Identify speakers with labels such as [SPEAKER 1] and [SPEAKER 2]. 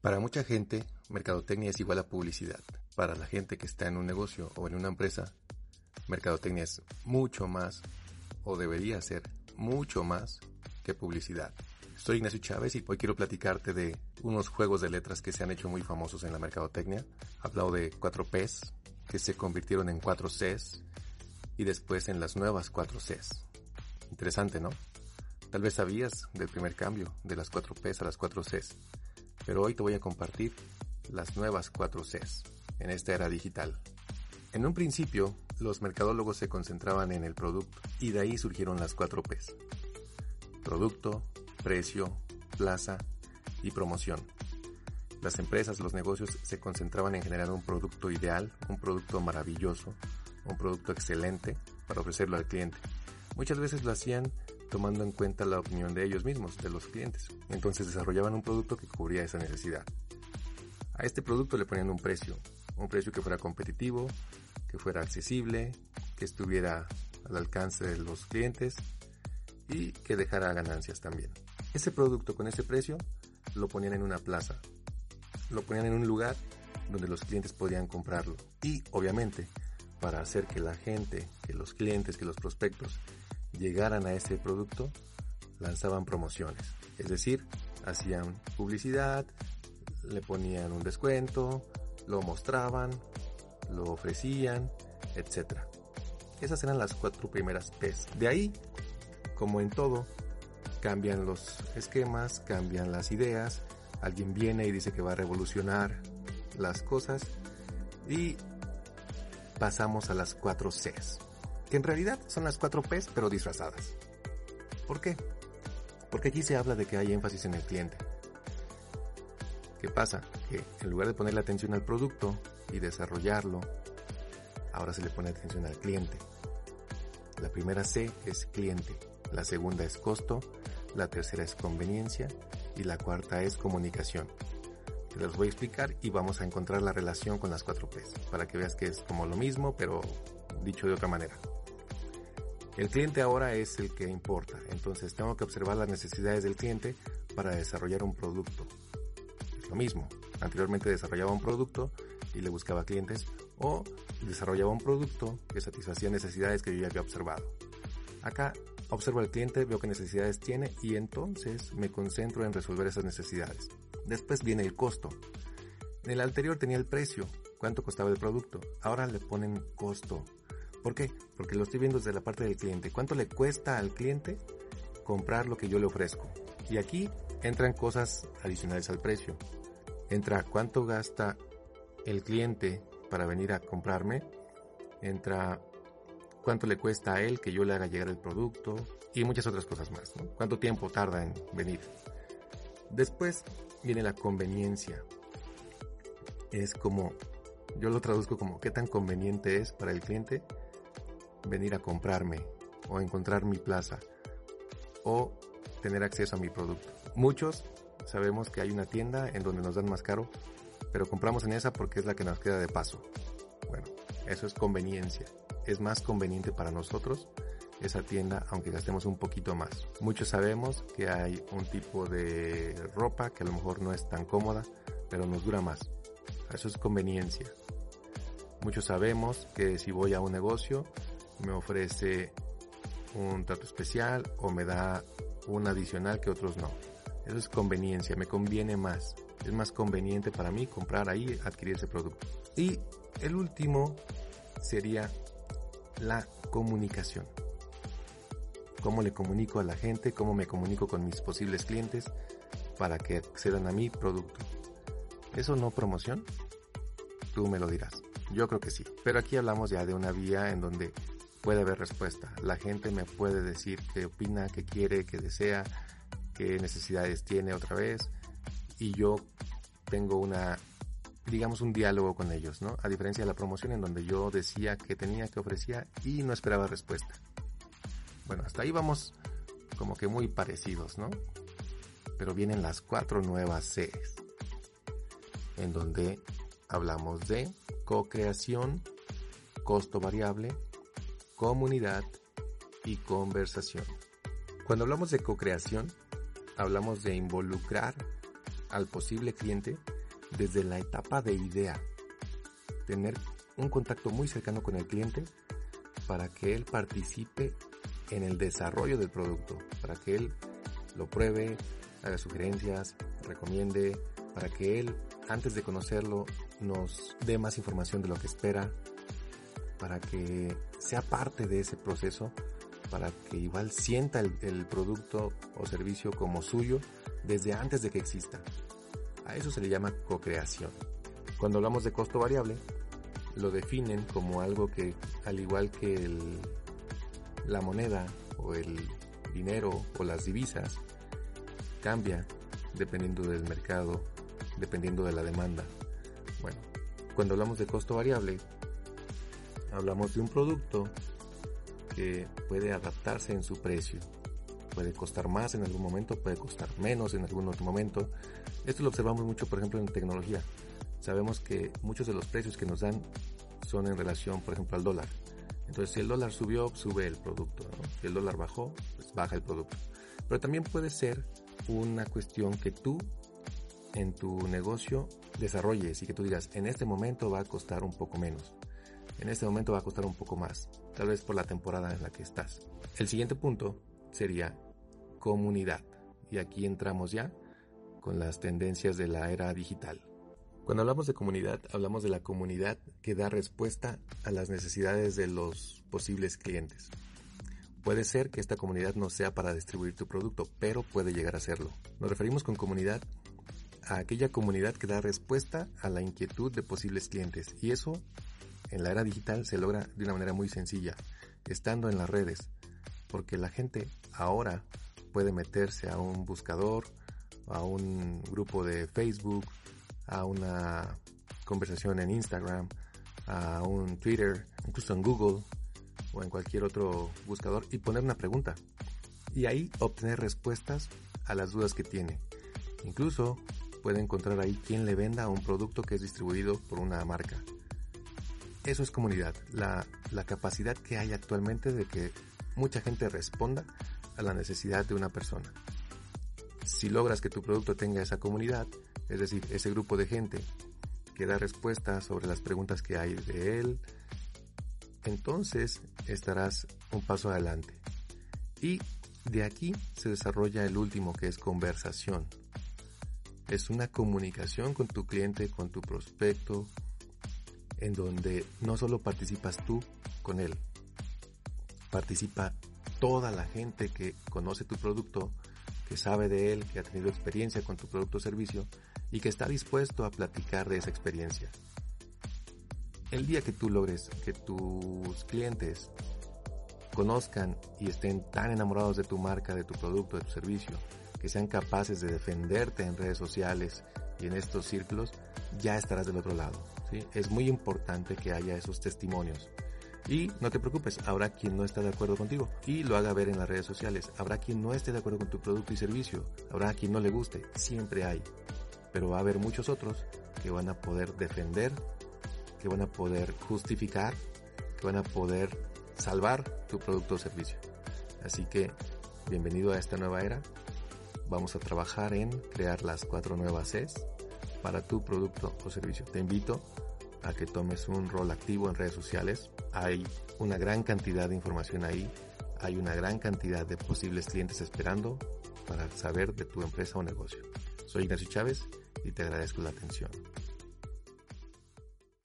[SPEAKER 1] Para mucha gente, mercadotecnia es igual a publicidad. Para la gente que está en un negocio o en una empresa, mercadotecnia es mucho más, o debería ser mucho más, que publicidad. Soy Ignacio Chávez y hoy quiero platicarte de unos juegos de letras que se han hecho muy famosos en la mercadotecnia. Hablado de 4 Ps, que se convirtieron en 4 Cs, y después en las nuevas 4 Cs. Interesante, ¿no? Tal vez sabías del primer cambio, de las 4 Ps a las 4 Cs pero hoy te voy a compartir las nuevas 4 Cs en esta era digital. En un principio, los mercadólogos se concentraban en el producto y de ahí surgieron las 4 Ps. Producto, precio, plaza y promoción. Las empresas, los negocios se concentraban en generar un producto ideal, un producto maravilloso, un producto excelente para ofrecerlo al cliente. Muchas veces lo hacían tomando en cuenta la opinión de ellos mismos, de los clientes. Entonces desarrollaban un producto que cubría esa necesidad. A este producto le ponían un precio, un precio que fuera competitivo, que fuera accesible, que estuviera al alcance de los clientes y que dejara ganancias también. Ese producto con ese precio lo ponían en una plaza, lo ponían en un lugar donde los clientes podían comprarlo. Y obviamente, para hacer que la gente, que los clientes, que los prospectos llegaran a ese producto, lanzaban promociones. Es decir, hacían publicidad, le ponían un descuento, lo mostraban, lo ofrecían, etc. Esas eran las cuatro primeras P's. De ahí, como en todo, cambian los esquemas, cambian las ideas, alguien viene y dice que va a revolucionar las cosas y pasamos a las cuatro C's que en realidad son las cuatro P's pero disfrazadas. ¿Por qué? Porque aquí se habla de que hay énfasis en el cliente. ¿Qué pasa? Que en lugar de ponerle atención al producto y desarrollarlo, ahora se le pone atención al cliente. La primera C es cliente, la segunda es costo, la tercera es conveniencia y la cuarta es comunicación. Te los voy a explicar y vamos a encontrar la relación con las cuatro P's para que veas que es como lo mismo pero dicho de otra manera. El cliente ahora es el que importa, entonces tengo que observar las necesidades del cliente para desarrollar un producto. Es lo mismo, anteriormente desarrollaba un producto y le buscaba clientes o desarrollaba un producto que satisfacía necesidades que yo ya había observado. Acá observo al cliente, veo qué necesidades tiene y entonces me concentro en resolver esas necesidades. Después viene el costo. En el anterior tenía el precio, cuánto costaba el producto. Ahora le ponen costo. ¿Por qué? Porque lo estoy viendo desde la parte del cliente. ¿Cuánto le cuesta al cliente comprar lo que yo le ofrezco? Y aquí entran cosas adicionales al precio. Entra cuánto gasta el cliente para venir a comprarme. Entra cuánto le cuesta a él que yo le haga llegar el producto y muchas otras cosas más. ¿Cuánto tiempo tarda en venir? Después viene la conveniencia. Es como, yo lo traduzco como qué tan conveniente es para el cliente venir a comprarme o encontrar mi plaza o tener acceso a mi producto. Muchos sabemos que hay una tienda en donde nos dan más caro, pero compramos en esa porque es la que nos queda de paso. Bueno, eso es conveniencia. Es más conveniente para nosotros esa tienda aunque gastemos un poquito más. Muchos sabemos que hay un tipo de ropa que a lo mejor no es tan cómoda, pero nos dura más. Eso es conveniencia. Muchos sabemos que si voy a un negocio me ofrece un trato especial o me da un adicional que otros no. Eso es conveniencia, me conviene más. Es más conveniente para mí comprar ahí, adquirir ese producto. Y el último sería la comunicación. Cómo le comunico a la gente, cómo me comunico con mis posibles clientes para que accedan a mi producto. ¿Eso no promoción? Tú me lo dirás. Yo creo que sí. Pero aquí hablamos ya de una vía en donde puede haber respuesta. La gente me puede decir qué opina, qué quiere, qué desea, qué necesidades tiene otra vez. Y yo tengo una, digamos, un diálogo con ellos, ¿no? A diferencia de la promoción en donde yo decía que tenía, que ofrecía y no esperaba respuesta. Bueno, hasta ahí vamos como que muy parecidos, ¿no? Pero vienen las cuatro nuevas Cs, en donde hablamos de co-creación, costo variable, comunidad y conversación. Cuando hablamos de co-creación, hablamos de involucrar al posible cliente desde la etapa de idea. Tener un contacto muy cercano con el cliente para que él participe en el desarrollo del producto, para que él lo pruebe, haga sugerencias, recomiende, para que él, antes de conocerlo, nos dé más información de lo que espera, para que sea parte de ese proceso, para que igual sienta el, producto o servicio como suyo desde antes de que exista. A eso se le llama co-creación. Cuando hablamos de costo variable, lo definen como algo que, al igual que la moneda o el dinero o las divisas, cambia dependiendo del mercado, dependiendo de la demanda. Bueno, cuando hablamos de costo variable, hablamos de un producto que puede adaptarse en su precio. Puede costar más en algún momento, puede costar menos en algún otro momento. Esto lo observamos mucho, por ejemplo, en tecnología. Sabemos que muchos de los precios que nos dan son en relación, por ejemplo, al dólar. Entonces, si el dólar subió, sube el producto. Si el dólar bajó, pues baja el producto. Pero también puede ser una cuestión que tú en tu negocio desarrolles y que tú digas, en este momento va a costar un poco menos en este momento va a costar un poco más, tal vez por la temporada en la que estás. El siguiente punto sería comunidad. Y aquí entramos ya con las tendencias de la era digital. Cuando hablamos de comunidad, hablamos de la comunidad que da respuesta a las necesidades de los posibles clientes. Puede ser que esta comunidad no sea para distribuir tu producto, pero puede llegar a serlo. Nos referimos con comunidad a aquella comunidad que da respuesta a la inquietud de posibles clientes. Y eso en la era digital se logra de una manera muy sencilla, estando en las redes, porque la gente ahora puede meterse a un buscador, a un grupo de Facebook, a una conversación en Instagram, a un Twitter, incluso en Google o en cualquier otro buscador y poner una pregunta. Y ahí obtener respuestas a las dudas que tiene. Incluso puede encontrar ahí quién le venda un producto que es distribuido por una marca. Eso es comunidad, la, capacidad que hay actualmente de que mucha gente responda a la necesidad de una persona. Si logras que tu producto tenga esa comunidad, es decir, ese grupo de gente que da respuestas sobre las preguntas que hay de él, entonces estarás un paso adelante. Y de aquí se desarrolla el último que es conversación. Es una comunicación con tu cliente, con tu prospecto, en donde no solo participas tú con él, participa toda la gente que conoce tu producto, que sabe de él, que ha tenido experiencia con tu producto o servicio y que está dispuesto a platicar de esa experiencia. El día que tú logres que tus clientes conozcan y estén tan enamorados de tu marca, de tu producto, de tu servicio, que sean capaces de defenderte en redes sociales y en estos círculos, ya estarás del otro lado. Es muy importante que haya esos testimonios. Y no te preocupes, habrá quien no está de acuerdo contigo y lo haga ver en las redes sociales. Habrá quien no esté de acuerdo con tu producto y servicio. Habrá quien no le guste. Siempre hay. Pero va a haber muchos otros que van a poder defender, que van a poder justificar, que van a poder salvar tu producto o servicio. Así que bienvenido a esta nueva era. Vamos a trabajar en crear las cuatro nuevas Cs para tu producto o servicio. Te invito a que tomes un rol activo en redes sociales. Hay una gran cantidad de información ahí. Hay una gran cantidad de posibles clientes esperando para saber de tu empresa o negocio. Soy Ignacio Chávez y te agradezco la atención.